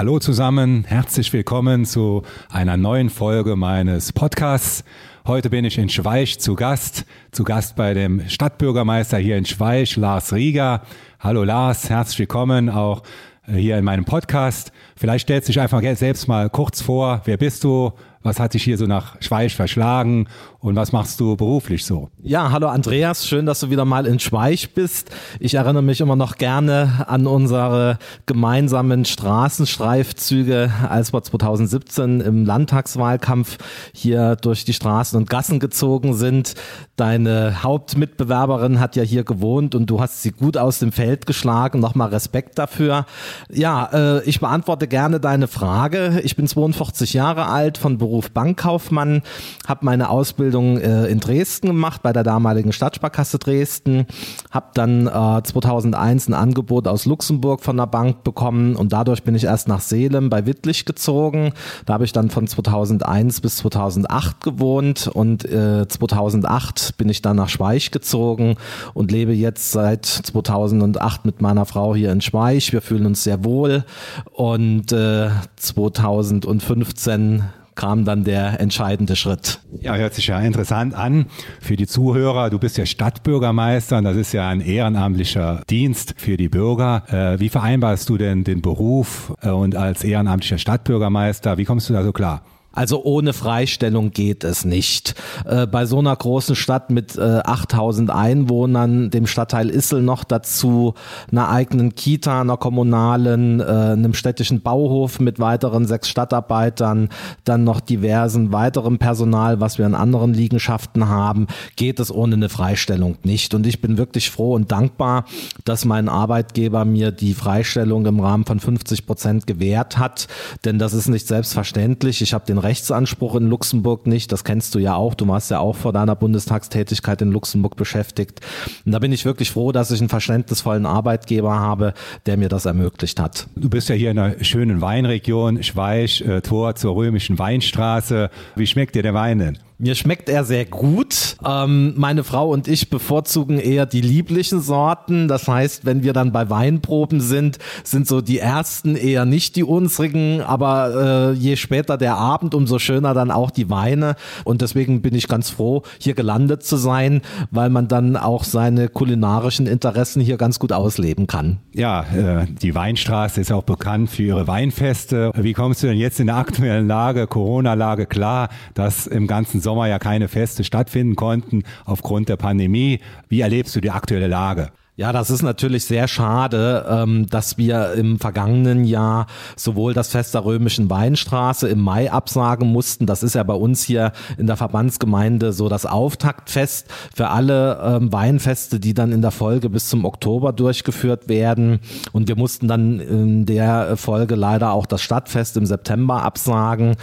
Hallo zusammen, herzlich willkommen zu einer neuen Folge meines Podcasts. Heute bin ich in Schweich zu Gast, zu Gast bei dem Stadtbürgermeister hier in Schweich, Lars Rieger. Hallo Lars, herzlich willkommen auch äh, hier in meinem Podcast. Vielleicht stellst du dich einfach selbst mal kurz vor. Wer bist du? Was hat dich hier so nach Schweich verschlagen und was machst du beruflich so? Ja, hallo Andreas, schön, dass du wieder mal in Schweich bist. Ich erinnere mich immer noch gerne an unsere gemeinsamen Straßenstreifzüge, als wir 2017 im Landtagswahlkampf hier durch die Straßen und Gassen gezogen sind. Deine Hauptmitbewerberin hat ja hier gewohnt und du hast sie gut aus dem Feld geschlagen. Nochmal Respekt dafür. Ja, äh, ich beantworte gerne deine Frage. Ich bin 42 Jahre alt, von Beruf Bankkaufmann, habe meine Ausbildung äh, in Dresden gemacht, bei der damaligen Stadtsparkasse Dresden, habe dann äh, 2001 ein Angebot aus Luxemburg von der Bank bekommen und dadurch bin ich erst nach Seelem bei Wittlich gezogen. Da habe ich dann von 2001 bis 2008 gewohnt und äh, 2008 bin ich dann nach Schweich gezogen und lebe jetzt seit 2008 mit meiner Frau hier in Schweich. Wir fühlen uns sehr wohl und äh, 2015 kam dann der entscheidende Schritt. Ja, hört sich ja interessant an für die Zuhörer. Du bist ja Stadtbürgermeister und das ist ja ein ehrenamtlicher Dienst für die Bürger. Äh, wie vereinbarst du denn den Beruf äh, und als ehrenamtlicher Stadtbürgermeister, wie kommst du da so klar? Also ohne Freistellung geht es nicht. Äh, bei so einer großen Stadt mit äh, 8000 Einwohnern, dem Stadtteil Issel noch dazu, einer eigenen Kita, einer kommunalen, äh, einem städtischen Bauhof mit weiteren sechs Stadtarbeitern, dann noch diversen weiteren Personal, was wir in anderen Liegenschaften haben, geht es ohne eine Freistellung nicht. Und ich bin wirklich froh und dankbar, dass mein Arbeitgeber mir die Freistellung im Rahmen von 50 Prozent gewährt hat, denn das ist nicht selbstverständlich. Ich habe den Rechtsanspruch in Luxemburg nicht. Das kennst du ja auch. Du warst ja auch vor deiner Bundestagstätigkeit in Luxemburg beschäftigt. Und da bin ich wirklich froh, dass ich einen verständnisvollen Arbeitgeber habe, der mir das ermöglicht hat. Du bist ja hier in einer schönen Weinregion, Schweich, äh, Tor zur römischen Weinstraße. Wie schmeckt dir der Wein denn? Mir schmeckt er sehr gut. Ähm, meine Frau und ich bevorzugen eher die lieblichen Sorten. Das heißt, wenn wir dann bei Weinproben sind, sind so die ersten eher nicht die unsrigen, aber äh, je später der Abend, umso schöner dann auch die Weine. Und deswegen bin ich ganz froh, hier gelandet zu sein, weil man dann auch seine kulinarischen Interessen hier ganz gut ausleben kann. Ja, äh, die Weinstraße ist auch bekannt für ihre Weinfeste. Wie kommst du denn jetzt in der aktuellen Lage, Corona-Lage klar, dass im ganzen Sommer ja keine Feste stattfinden konnten aufgrund der Pandemie. Wie erlebst du die aktuelle Lage? Ja, das ist natürlich sehr schade, ähm, dass wir im vergangenen Jahr sowohl das Fest der römischen Weinstraße im Mai absagen mussten. Das ist ja bei uns hier in der Verbandsgemeinde so das Auftaktfest für alle ähm, Weinfeste, die dann in der Folge bis zum Oktober durchgeführt werden. Und wir mussten dann in der Folge leider auch das Stadtfest im September absagen.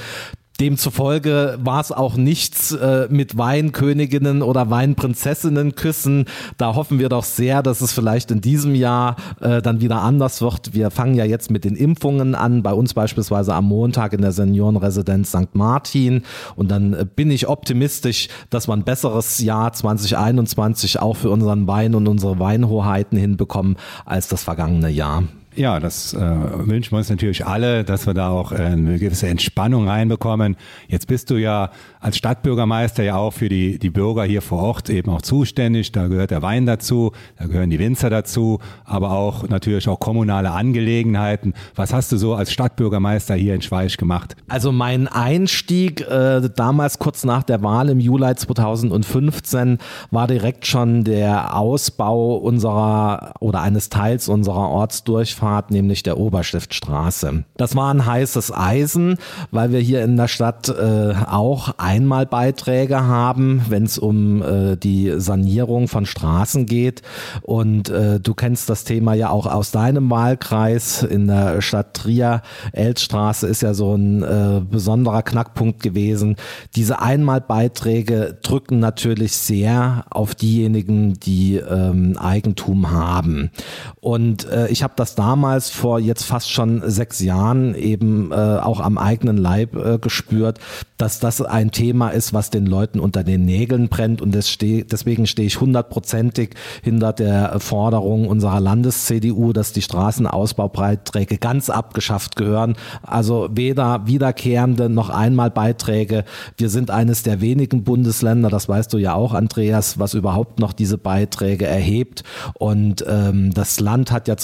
Demzufolge war es auch nichts äh, mit Weinköniginnen oder Weinprinzessinnen küssen. Da hoffen wir doch sehr, dass es vielleicht in diesem Jahr äh, dann wieder anders wird. Wir fangen ja jetzt mit den Impfungen an, bei uns beispielsweise am Montag in der Seniorenresidenz St. Martin. Und dann äh, bin ich optimistisch, dass wir ein besseres Jahr 2021 auch für unseren Wein und unsere Weinhoheiten hinbekommen als das vergangene Jahr. Ja, das äh, wünschen wir uns natürlich alle, dass wir da auch äh, eine gewisse Entspannung reinbekommen. Jetzt bist du ja als Stadtbürgermeister ja auch für die, die Bürger hier vor Ort eben auch zuständig. Da gehört der Wein dazu, da gehören die Winzer dazu, aber auch natürlich auch kommunale Angelegenheiten. Was hast du so als Stadtbürgermeister hier in Schweich gemacht? Also mein Einstieg äh, damals kurz nach der Wahl im Juli 2015 war direkt schon der Ausbau unserer oder eines Teils unserer Ortsdurchfahrt Durchfahrt, nämlich der Oberstiftstraße. Das war ein heißes Eisen, weil wir hier in der Stadt äh, auch Einmalbeiträge haben, wenn es um äh, die Sanierung von Straßen geht. Und äh, du kennst das Thema ja auch aus deinem Wahlkreis in der Stadt Trier. Elststraße ist ja so ein äh, besonderer Knackpunkt gewesen. Diese Einmalbeiträge drücken natürlich sehr auf diejenigen, die ähm, Eigentum haben. Und äh, ich habe das damals damals vor jetzt fast schon sechs Jahren eben äh, auch am eigenen Leib äh, gespürt, dass das ein Thema ist, was den Leuten unter den Nägeln brennt und deswegen stehe ich hundertprozentig hinter der Forderung unserer Landes-CDU, dass die Straßenausbaubeiträge ganz abgeschafft gehören. Also weder wiederkehrende noch einmal Beiträge. Wir sind eines der wenigen Bundesländer, das weißt du ja auch, Andreas, was überhaupt noch diese Beiträge erhebt. Und ähm, das Land hat ja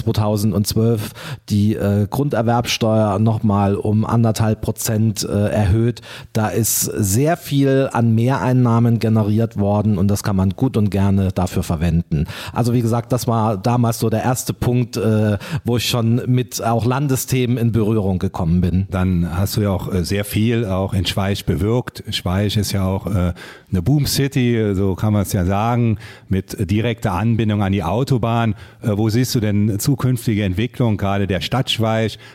2012 die äh, Grunderwerbsteuer nochmal um anderthalb Prozent äh, erhöht. Da ist sehr viel an Mehreinnahmen generiert worden und das kann man gut und gerne dafür verwenden. Also wie gesagt, das war damals so der erste Punkt, äh, wo ich schon mit auch Landesthemen in Berührung gekommen bin. Dann hast du ja auch äh, sehr viel auch in Schweich bewirkt. Schweich ist ja auch äh, eine Boom City, so kann man es ja sagen, mit direkter Anbindung an die Autobahn. Äh, wo siehst du denn zukünftige Entwicklung gerade der Stadt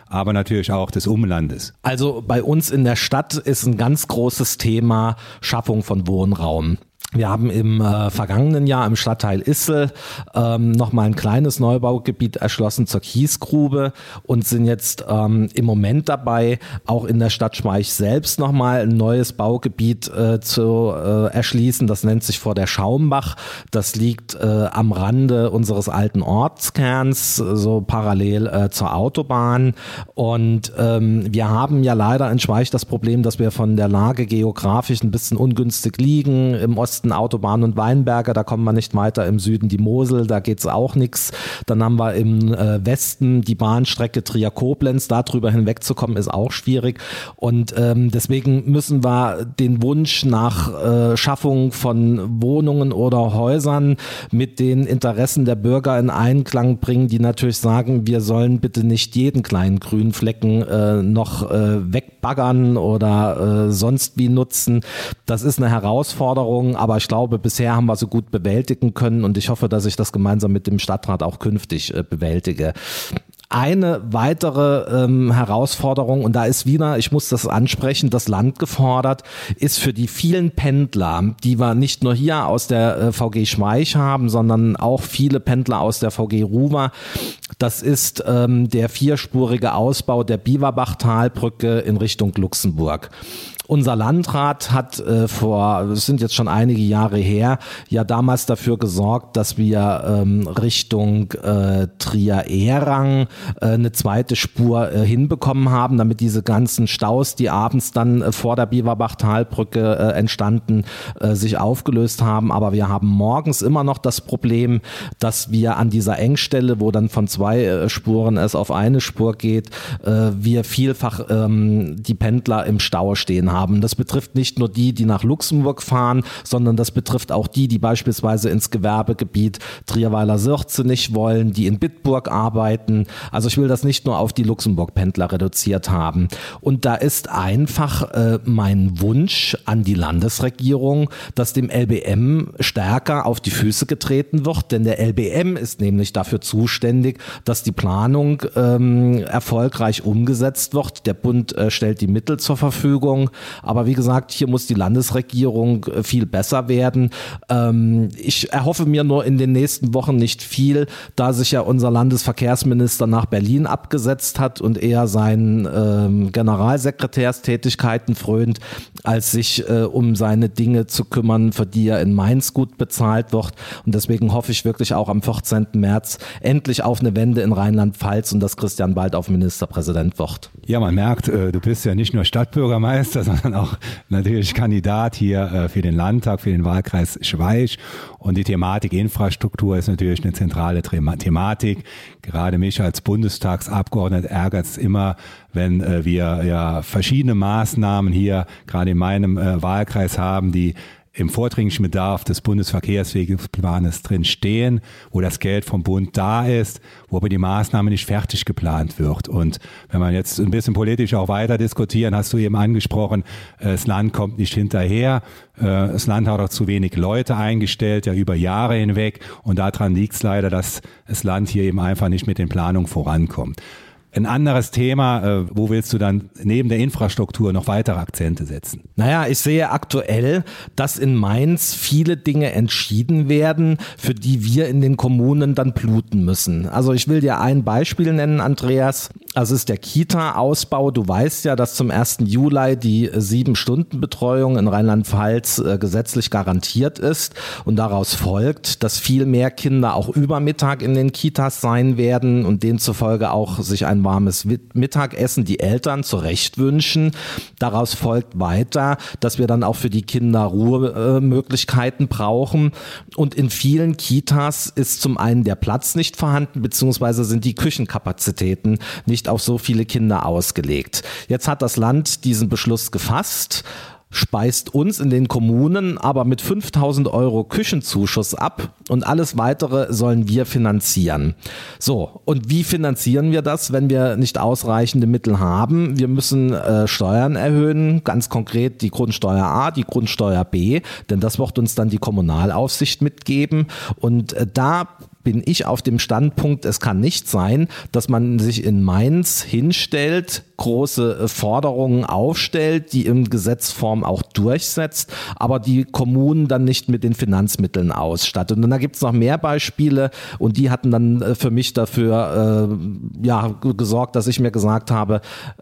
aber natürlich auch des Umlandes? Also bei uns in der Stadt ist ein ganz großes Thema Schaffung von Wohnraum. Wir haben im äh, vergangenen Jahr im Stadtteil Issel ähm, nochmal ein kleines Neubaugebiet erschlossen zur Kiesgrube und sind jetzt ähm, im Moment dabei, auch in der Stadt Schweich selbst nochmal ein neues Baugebiet äh, zu äh, erschließen. Das nennt sich vor der Schaumbach. Das liegt äh, am Rande unseres alten Ortskerns, so parallel äh, zur Autobahn. Und ähm, wir haben ja leider in Schweich das Problem, dass wir von der Lage geografisch ein bisschen ungünstig liegen. Im Osten Osten Autobahn und Weinberger, da kommen wir nicht weiter. Im Süden die Mosel, da geht's auch nichts. Dann haben wir im äh, Westen die Bahnstrecke Trier-Koblenz. Darüber hinwegzukommen ist auch schwierig. Und ähm, deswegen müssen wir den Wunsch nach äh, Schaffung von Wohnungen oder Häusern mit den Interessen der Bürger in Einklang bringen, die natürlich sagen, wir sollen bitte nicht jeden kleinen grünen Flecken äh, noch äh, wegbaggern oder äh, sonst wie nutzen. Das ist eine Herausforderung, aber aber ich glaube, bisher haben wir so gut bewältigen können und ich hoffe, dass ich das gemeinsam mit dem Stadtrat auch künftig äh, bewältige. Eine weitere ähm, Herausforderung, und da ist wieder, ich muss das ansprechen, das Land gefordert, ist für die vielen Pendler, die wir nicht nur hier aus der äh, VG Schweich haben, sondern auch viele Pendler aus der VG Ruwer. Das ist ähm, der vierspurige Ausbau der Biberbachtalbrücke in Richtung Luxemburg. Unser Landrat hat äh, vor, das sind jetzt schon einige Jahre her, ja damals dafür gesorgt, dass wir ähm, Richtung äh, Trier-Ehrang äh, eine zweite Spur äh, hinbekommen haben, damit diese ganzen Staus, die abends dann äh, vor der Biberbach-Talbrücke äh, entstanden, äh, sich aufgelöst haben. Aber wir haben morgens immer noch das Problem, dass wir an dieser Engstelle, wo dann von zwei äh, Spuren es auf eine Spur geht, äh, wir vielfach ähm, die Pendler im Stau stehen haben. Das betrifft nicht nur die, die nach Luxemburg fahren, sondern das betrifft auch die, die beispielsweise ins Gewerbegebiet Trierweiler-Sürze nicht wollen, die in Bitburg arbeiten. Also ich will das nicht nur auf die Luxemburg-Pendler reduziert haben. Und da ist einfach äh, mein Wunsch an die Landesregierung, dass dem LBM stärker auf die Füße getreten wird, denn der LBM ist nämlich dafür zuständig, dass die Planung ähm, erfolgreich umgesetzt wird. Der Bund äh, stellt die Mittel zur Verfügung. Aber wie gesagt, hier muss die Landesregierung äh, viel besser werden. Ähm, ich erhoffe mir nur in den nächsten Wochen nicht viel, da sich ja unser Landesverkehrsminister nach Berlin abgesetzt hat und eher seinen ähm, Generalsekretärstätigkeiten frönt, als sich äh, um seine Dinge zu kümmern, für die er in Mainz gut bezahlt wird. Und deswegen hoffe ich wirklich auch am 14. März endlich auf eine Wende in Rheinland-Pfalz und dass Christian bald auf Ministerpräsident wird. Ja, man merkt, äh, du bist ja nicht nur Stadtbürgermeister, sondern auch natürlich Kandidat hier äh, für den Landtag, für den Wahlkreis Schweich. Und die Thematik Infrastruktur ist natürlich eine zentrale Thematik. Gerade mich als Bundestagsabgeordneter ärgert es immer, wenn äh, wir ja verschiedene Maßnahmen hier gerade in meinem Wahlkreis haben, die im vordringlichen Bedarf des Bundesverkehrswegeplanes drin stehen, wo das Geld vom Bund da ist, wo aber die Maßnahme nicht fertig geplant wird. Und wenn man jetzt ein bisschen politisch auch weiter diskutieren, hast du eben angesprochen, äh, das Land kommt nicht hinterher. Äh, das Land hat auch zu wenig Leute eingestellt, ja über Jahre hinweg. Und daran liegt es leider, dass das Land hier eben einfach nicht mit den Planungen vorankommt. Ein anderes Thema, äh, wo willst du dann neben der Infrastruktur noch weitere Akzente setzen? Naja, ich sehe aktuell, dass in Mainz viele Dinge entschieden werden, für die wir in den Kommunen dann bluten müssen. Also ich will dir ein Beispiel nennen, Andreas. Das ist der Kita-Ausbau. Du weißt ja, dass zum 1. Juli die Sieben-Stunden-Betreuung in Rheinland-Pfalz äh, gesetzlich garantiert ist und daraus folgt, dass viel mehr Kinder auch über Mittag in den Kitas sein werden und demzufolge auch sich ein warmes Mittagessen die Eltern zu Recht wünschen. Daraus folgt weiter, dass wir dann auch für die Kinder Ruhemöglichkeiten brauchen. Und in vielen Kitas ist zum einen der Platz nicht vorhanden, beziehungsweise sind die Küchenkapazitäten nicht auf so viele Kinder ausgelegt. Jetzt hat das Land diesen Beschluss gefasst speist uns in den Kommunen aber mit 5000 Euro Küchenzuschuss ab und alles weitere sollen wir finanzieren. So, und wie finanzieren wir das, wenn wir nicht ausreichende Mittel haben? Wir müssen äh, Steuern erhöhen, ganz konkret die Grundsteuer A, die Grundsteuer B, denn das wird uns dann die Kommunalaufsicht mitgeben und äh, da bin ich auf dem Standpunkt, es kann nicht sein, dass man sich in Mainz hinstellt, große äh, Forderungen aufstellt, die im Gesetzform auch durchsetzt, aber die Kommunen dann nicht mit den Finanzmitteln ausstattet. Und da gibt es noch mehr Beispiele und die hatten dann äh, für mich dafür äh, ja, gesorgt, dass ich mir gesagt habe,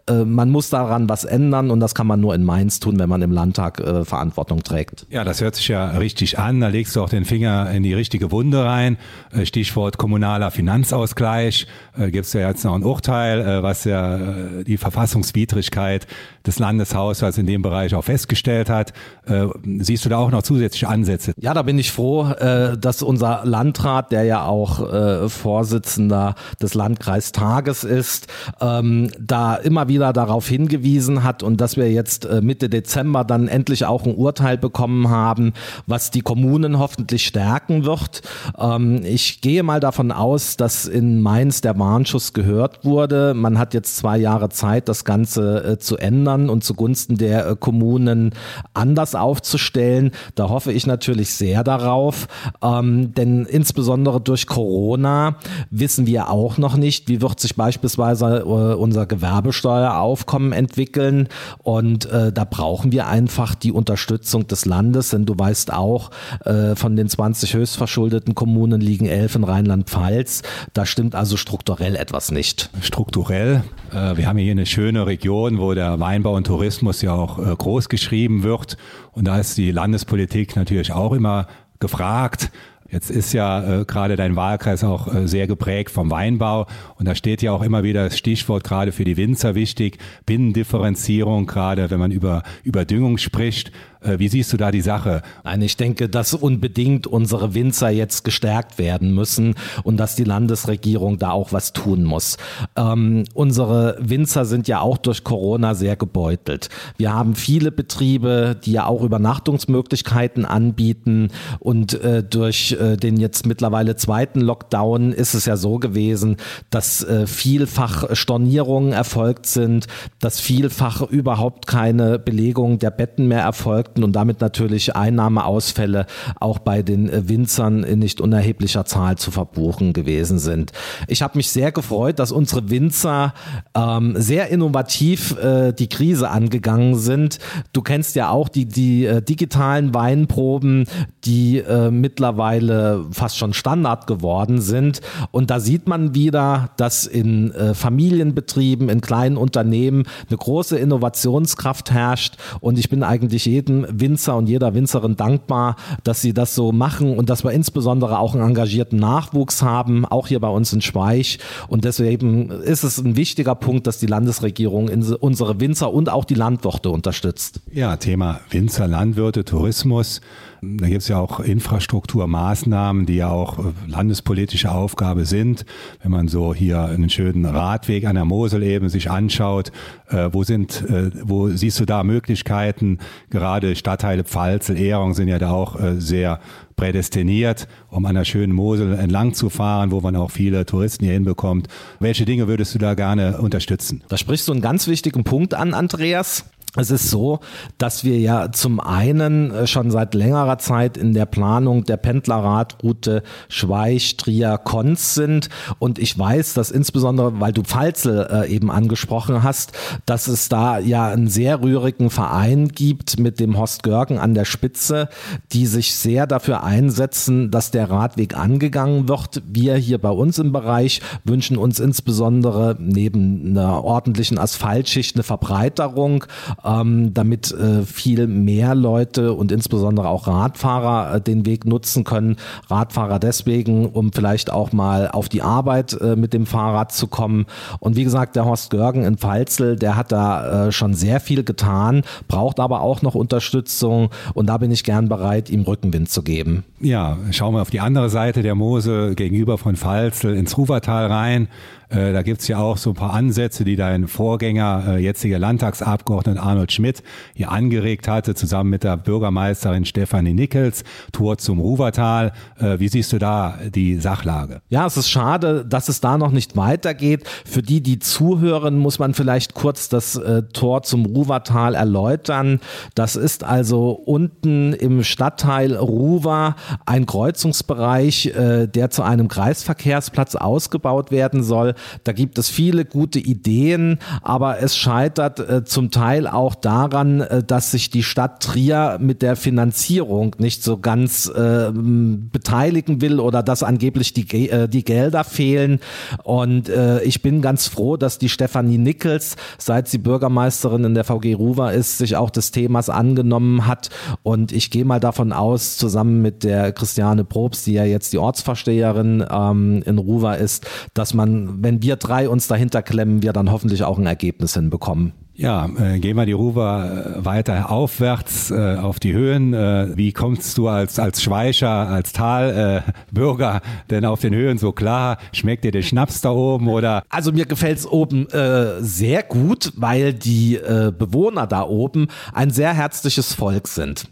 äh, man muss daran was ändern und das kann man nur in Mainz tun, wenn man im Landtag äh, Verantwortung trägt. Ja, das hört sich ja richtig an. Da legst du auch den Finger in die richtige Wunde rein. Äh, Stichwort kommunaler Finanzausgleich. Äh, Gibt es ja jetzt noch ein Urteil, äh, was ja äh, die Verfassungswidrigkeit des Landeshaushalts in dem Bereich auch festgestellt hat. Äh, siehst du da auch noch zusätzliche Ansätze? Ja, da bin ich froh, äh, dass unser Landrat, der ja auch äh, Vorsitzender des Landkreistages ist, ähm, da immer wieder darauf hingewiesen hat und dass wir jetzt Mitte Dezember dann endlich auch ein Urteil bekommen haben, was die Kommunen hoffentlich stärken wird. Ähm, ich gehe mal davon aus, dass in Mainz der Warnschuss gehört wurde. Man hat jetzt zwei Jahre Zeit, das Ganze zu ändern und zugunsten der äh, Kommunen anders aufzustellen. Da hoffe ich natürlich sehr darauf, ähm, denn insbesondere durch Corona wissen wir auch noch nicht, wie wird sich beispielsweise äh, unser Gewerbesteueraufkommen entwickeln und äh, da brauchen wir einfach die Unterstützung des Landes, denn du weißt auch, äh, von den 20 höchstverschuldeten Kommunen liegen elf in Rheinland-Pfalz. Da stimmt also strukturell etwas nicht. Strukturell. Äh, wir haben hier eine schöne Region, wo der Weinbau und Tourismus ja auch äh, groß geschrieben wird. Und da ist die Landespolitik natürlich auch immer gefragt. Jetzt ist ja äh, gerade dein Wahlkreis auch äh, sehr geprägt vom Weinbau und da steht ja auch immer wieder das Stichwort gerade für die Winzer wichtig, Binnendifferenzierung, gerade wenn man über Überdüngung spricht. Äh, wie siehst du da die Sache? Nein, ich denke, dass unbedingt unsere Winzer jetzt gestärkt werden müssen und dass die Landesregierung da auch was tun muss. Ähm, unsere Winzer sind ja auch durch Corona sehr gebeutelt. Wir haben viele Betriebe, die ja auch Übernachtungsmöglichkeiten anbieten und äh, durch äh, den jetzt mittlerweile zweiten Lockdown ist es ja so gewesen, dass äh, vielfach Stornierungen erfolgt sind, dass vielfach überhaupt keine Belegung der Betten mehr erfolgt folgten und damit natürlich Einnahmeausfälle auch bei den äh, Winzern in nicht unerheblicher Zahl zu verbuchen gewesen sind. Ich habe mich sehr gefreut, dass unsere Winzer ähm, sehr innovativ äh, die Krise angegangen sind. Du kennst ja auch die, die äh, digitalen Weinproben, die äh, mittlerweile fast schon Standard geworden sind. Und da sieht man wieder, dass in äh, Familienbetrieben, in kleinen Unternehmen eine große Innovationskraft herrscht. Und ich bin eigentlich Winzer und jeder Winzerin dankbar, dass sie das so machen und dass wir insbesondere auch einen engagierten Nachwuchs haben, auch hier bei uns in Schweich. Und deswegen ist es ein wichtiger Punkt, dass die Landesregierung unsere Winzer und auch die Landwirte unterstützt. Ja, Thema Winzer, Landwirte, Tourismus. Da gibt es ja auch Infrastrukturmaßnahmen, die ja auch äh, landespolitische Aufgabe sind. Wenn man so hier einen schönen Radweg an der Mosel eben sich anschaut, äh, wo sind, äh, wo siehst du da Möglichkeiten? Gerade Stadtteile Pfalzel, Ehrung sind ja da auch äh, sehr prädestiniert, um an der schönen Mosel entlang zu fahren, wo man auch viele Touristen hier hinbekommt. Welche Dinge würdest du da gerne unterstützen? Da sprichst du einen ganz wichtigen Punkt an, Andreas. Es ist so, dass wir ja zum einen äh, schon seit längerer Zeit in der Planung der Pendlerradroute Schweich-Trier-Konz sind und ich weiß, dass insbesondere, weil du Pfalzel äh, eben angesprochen hast, dass es da ja einen sehr rührigen Verein gibt mit dem Horst Görgen an der Spitze, die sich sehr dafür einsetzen, dass der Radweg angegangen wird. Wir hier bei uns im Bereich wünschen uns insbesondere neben einer ordentlichen Asphaltschicht eine Verbreiterung ähm, damit äh, viel mehr Leute und insbesondere auch Radfahrer äh, den Weg nutzen können. Radfahrer deswegen, um vielleicht auch mal auf die Arbeit äh, mit dem Fahrrad zu kommen. Und wie gesagt, der Horst Görgen in Pfalzel, der hat da äh, schon sehr viel getan, braucht aber auch noch Unterstützung und da bin ich gern bereit, ihm Rückenwind zu geben. Ja, schauen wir auf die andere Seite der Mose gegenüber von Pfalzel ins Ruwertal rein. Äh, da gibt's ja auch so ein paar Ansätze, die dein Vorgänger, äh, jetziger Landtagsabgeordneter Arnold Schmidt, hier angeregt hatte, zusammen mit der Bürgermeisterin Stefanie Nickels, Tour zum Ruwertal. Äh, wie siehst du da die Sachlage? Ja, es ist schade, dass es da noch nicht weitergeht. Für die, die zuhören, muss man vielleicht kurz das äh, Tor zum Ruwertal erläutern. Das ist also unten im Stadtteil Ruwer ein Kreuzungsbereich, äh, der zu einem Kreisverkehrsplatz ausgebaut werden soll. Da gibt es viele gute Ideen, aber es scheitert äh, zum Teil auch daran, äh, dass sich die Stadt Trier mit der Finanzierung nicht so ganz äh, beteiligen will oder dass angeblich die, äh, die Gelder fehlen. Und äh, ich bin ganz froh, dass die Stefanie Nickels, seit sie Bürgermeisterin in der VG Ruwer ist, sich auch des Themas angenommen hat. Und ich gehe mal davon aus, zusammen mit der Christiane Probst, die ja jetzt die Ortsversteherin ähm, in Ruwer ist, dass man, wenn wir drei uns dahinter klemmen, wir dann hoffentlich auch ein Ergebnis hinbekommen. Ja, äh, gehen wir die Ruwer äh, weiter aufwärts äh, auf die Höhen. Äh, wie kommst du als, als Schweicher, als Talbürger denn auf den Höhen so klar? Schmeckt dir der Schnaps da oben oder? Also mir gefällt's oben äh, sehr gut, weil die äh, Bewohner da oben ein sehr herzliches Volk sind.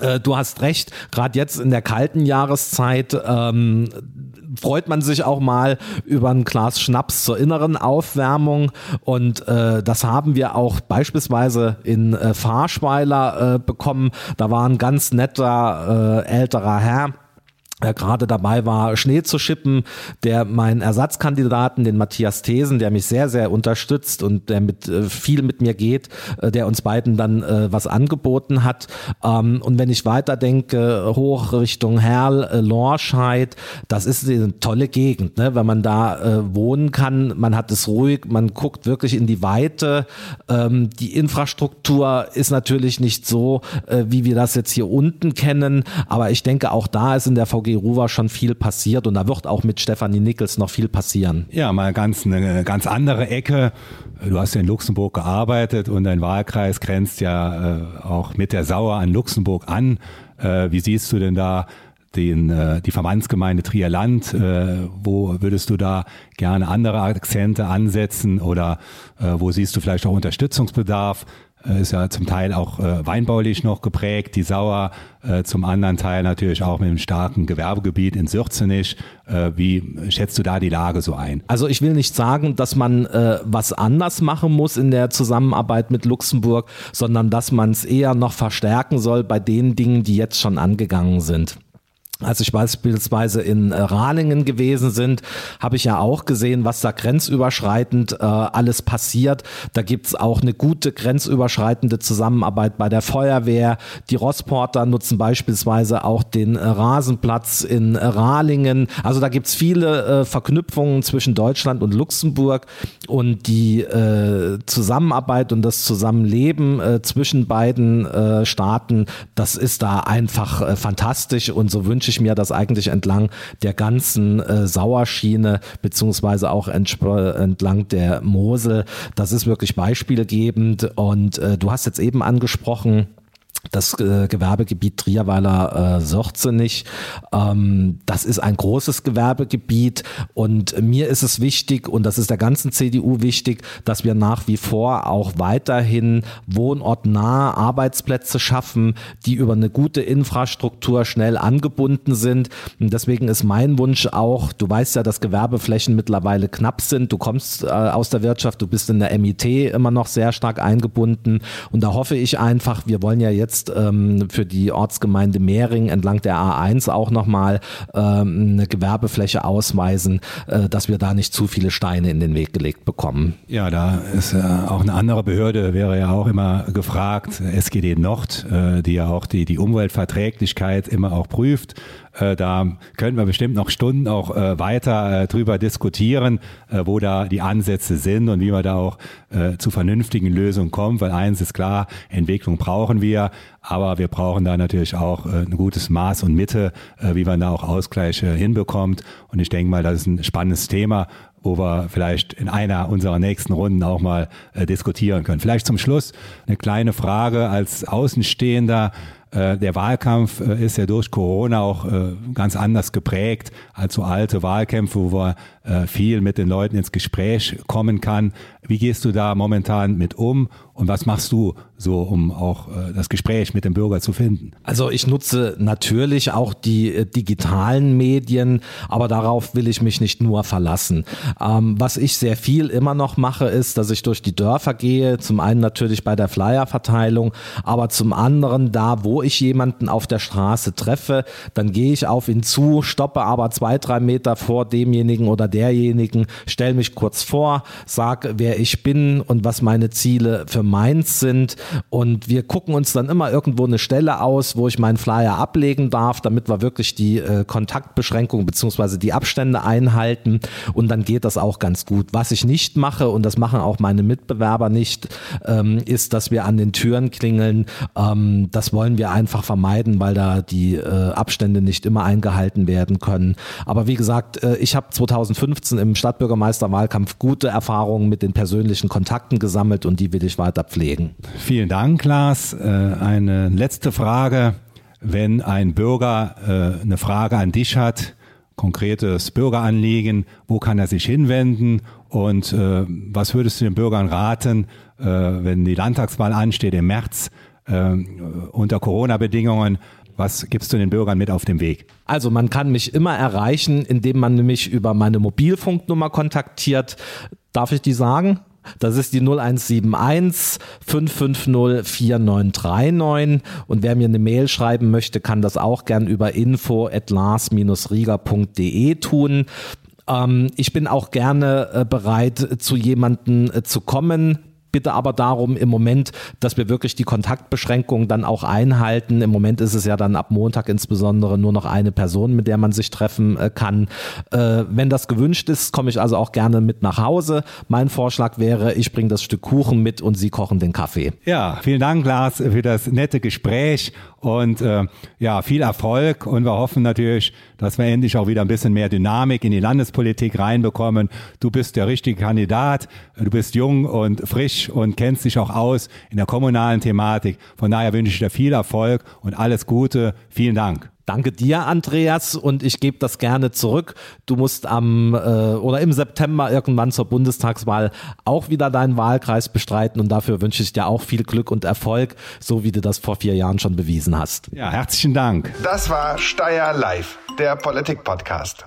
Äh, du hast recht, gerade jetzt in der kalten Jahreszeit ähm, freut man sich auch mal über ein Glas Schnaps zur inneren Aufwärmung und äh, das haben wir auch beispielsweise in äh, Fahrschweiler äh, bekommen. Da war ein ganz netter äh, älterer Herr, gerade dabei war, Schnee zu schippen, der meinen Ersatzkandidaten, den Matthias Thesen, der mich sehr, sehr unterstützt und der mit äh, viel mit mir geht, äh, der uns beiden dann äh, was angeboten hat. Ähm, und wenn ich weiterdenke, hoch Richtung Herl, äh, Lorscheid, das ist eine tolle Gegend, ne? wenn man da äh, wohnen kann. Man hat es ruhig, man guckt wirklich in die Weite. Ähm, die Infrastruktur ist natürlich nicht so, äh, wie wir das jetzt hier unten kennen, aber ich denke, auch da ist in der VG Ruwer schon viel passiert und da wird auch mit Stefanie Nickels noch viel passieren. Ja, mal ganz eine ganz andere Ecke. Du hast ja in Luxemburg gearbeitet und dein Wahlkreis grenzt ja äh, auch mit der Sauer an Luxemburg an. Äh, wie siehst du denn da den, äh, die Verbandsgemeinde Trierland? Äh, wo würdest du da gerne andere Akzente ansetzen oder äh, wo siehst du vielleicht auch Unterstützungsbedarf? Äh, ist ja zum Teil auch äh, weinbaulich noch geprägt, die Sauer, äh, zum anderen Teil natürlich auch mit einem starken Gewerbegebiet in Sürzenich. Äh, wie schätzt du da die Lage so ein? Also ich will nicht sagen, dass man äh, was anders machen muss in der Zusammenarbeit mit Luxemburg, sondern dass man es eher noch verstärken soll bei den Dingen, die jetzt schon angegangen sind. Als ich beispielsweise in äh, Rahlingen gewesen sind, habe ich ja auch gesehen, was da grenzüberschreitend äh, alles passiert. Da gibt's auch eine gute grenzüberschreitende Zusammenarbeit bei der Feuerwehr. Die Rossporter nutzen beispielsweise auch den äh, Rasenplatz in äh, Rahlingen. Also da gibt's viele äh, Verknüpfungen zwischen Deutschland und Luxemburg und die äh, Zusammenarbeit und das Zusammenleben zwischen beiden Staaten, das ist da einfach fantastisch und so wünsche ich mir das eigentlich entlang der ganzen äh, Sauerschiene beziehungsweise auch entlang der Mosel. Das ist wirklich beispielgebend und äh, du hast jetzt eben angesprochen, das äh, Gewerbegebiet Trierweiler äh, Sörzenich. Ähm, das ist ein großes Gewerbegebiet und mir ist es wichtig und das ist der ganzen CDU wichtig, dass wir nach wie vor auch weiterhin wohnortnahe Arbeitsplätze schaffen, die über eine gute Infrastruktur schnell angebunden sind. Und deswegen ist mein Wunsch auch, du weißt ja, dass Gewerbeflächen mittlerweile knapp sind. Du kommst äh, aus der Wirtschaft, du bist in der MIT immer noch sehr stark eingebunden und da hoffe ich einfach, wir wollen ja jetzt jetzt ähm, für die Ortsgemeinde Mehring entlang der A1 auch nochmal ähm, eine Gewerbefläche ausweisen, äh, dass wir da nicht zu viele Steine in den Weg gelegt bekommen. Ja, da ist äh, auch eine andere Behörde, wäre ja auch immer gefragt, SGD Nord, äh, die ja auch die, die Umweltverträglichkeit immer auch prüft. Äh, da können wir bestimmt noch Stunden auch äh, weiter äh, drüber diskutieren, äh, wo da die Ansätze sind und wie man da auch äh, zu vernünftigen Lösungen kommt, weil eins ist klar, Entwicklung brauchen wir, aber wir brauchen da natürlich auch ein gutes Maß und Mitte, wie man da auch Ausgleiche hinbekommt. Und ich denke mal, das ist ein spannendes Thema, wo wir vielleicht in einer unserer nächsten Runden auch mal äh, diskutieren können. Vielleicht zum Schluss eine kleine Frage als Außenstehender. Äh, der Wahlkampf äh, ist ja durch Corona auch äh, ganz anders geprägt als so alte Wahlkämpfe, wo man viel mit den Leuten ins Gespräch kommen kann. Wie gehst du da momentan mit um und was machst du so, um auch das Gespräch mit dem Bürger zu finden? Also ich nutze natürlich auch die digitalen Medien, aber darauf will ich mich nicht nur verlassen. Ähm, was ich sehr viel immer noch mache, ist, dass ich durch die Dörfer gehe, zum einen natürlich bei der Flyerverteilung, aber zum anderen da, wo ich jemanden auf der Straße treffe, dann gehe ich auf ihn zu, stoppe aber zwei, drei Meter vor demjenigen oder derjenigen, stelle mich kurz vor, sage, wer ich bin und was meine Ziele für meins sind. Und wir gucken uns dann immer irgendwo eine Stelle aus, wo ich meinen Flyer ablegen darf, damit wir wirklich die äh, Kontaktbeschränkungen beziehungsweise die Abstände einhalten. Und dann geht das auch ganz gut. Was ich nicht mache, und das machen auch meine Mitbewerber nicht, ähm, ist, dass wir an den Türen klingeln. Ähm, das wollen wir einfach vermeiden, weil da die äh, Abstände nicht immer eingehalten werden können. Aber wie gesagt, äh, ich habe 2015 im Stadtbürgermeisterwahlkampf gute Erfahrungen mit den persönlichen Kontakten gesammelt und die will ich weiter pflegen. Vielen Dank, Lars. Äh, eine letzte Frage. Wenn ein Bürger äh, eine Frage an dich hat, konkretes Bürgeranliegen, wo kann er sich hinwenden und äh, was würdest du den Bürgern raten, wenn die Landtagswahl ansteht im März? unter Corona-Bedingungen. Was gibst du den Bürgern mit auf dem Weg? Also man kann mich immer erreichen, indem man mich über meine Mobilfunknummer kontaktiert. Darf ich die sagen? Das ist die 0171 550 4939 und wer mir eine Mail schreiben möchte, kann das auch gern über info at lars-rieger.de tun. Ähm, ich bin auch gerne äh, bereit, zu jemanden äh, zu kommen, bitte aber darum im Moment, dass wir wirklich die Kontaktbeschränkungen dann auch einhalten. Im Moment ist es ja dann ab Montag insbesondere nur noch eine Person, mit der man sich treffen äh, kann. Äh, wenn das gewünscht ist, komme ich also auch gerne mit nach Hause. Mein Vorschlag wäre, ich bringe das Stück Kuchen mit und Sie kochen den Kaffee. Ja, vielen Dank, Lars, für das nette Gespräch und äh, ja, viel Erfolg und wir hoffen natürlich, dass wir endlich auch wieder ein bisschen mehr Dynamik in die Landespolitik reinbekommen. Du bist der richtige Kandidat, du bist jung und frisch und kennst dich auch aus in der kommunalen Thematik. Von daher wünsche ich dir viel Erfolg und alles Gute. Vielen Dank. Danke dir, Andreas, und ich gebe das gerne zurück. Du musst am äh, oder im September irgendwann zur Bundestagswahl auch wieder deinen Wahlkreis bestreiten und dafür wünsche ich dir auch viel Glück und Erfolg, so wie du das vor vier Jahren schon bewiesen hast. Ja, herzlichen Dank. Das war Steyr Live, der Politik-Podcast.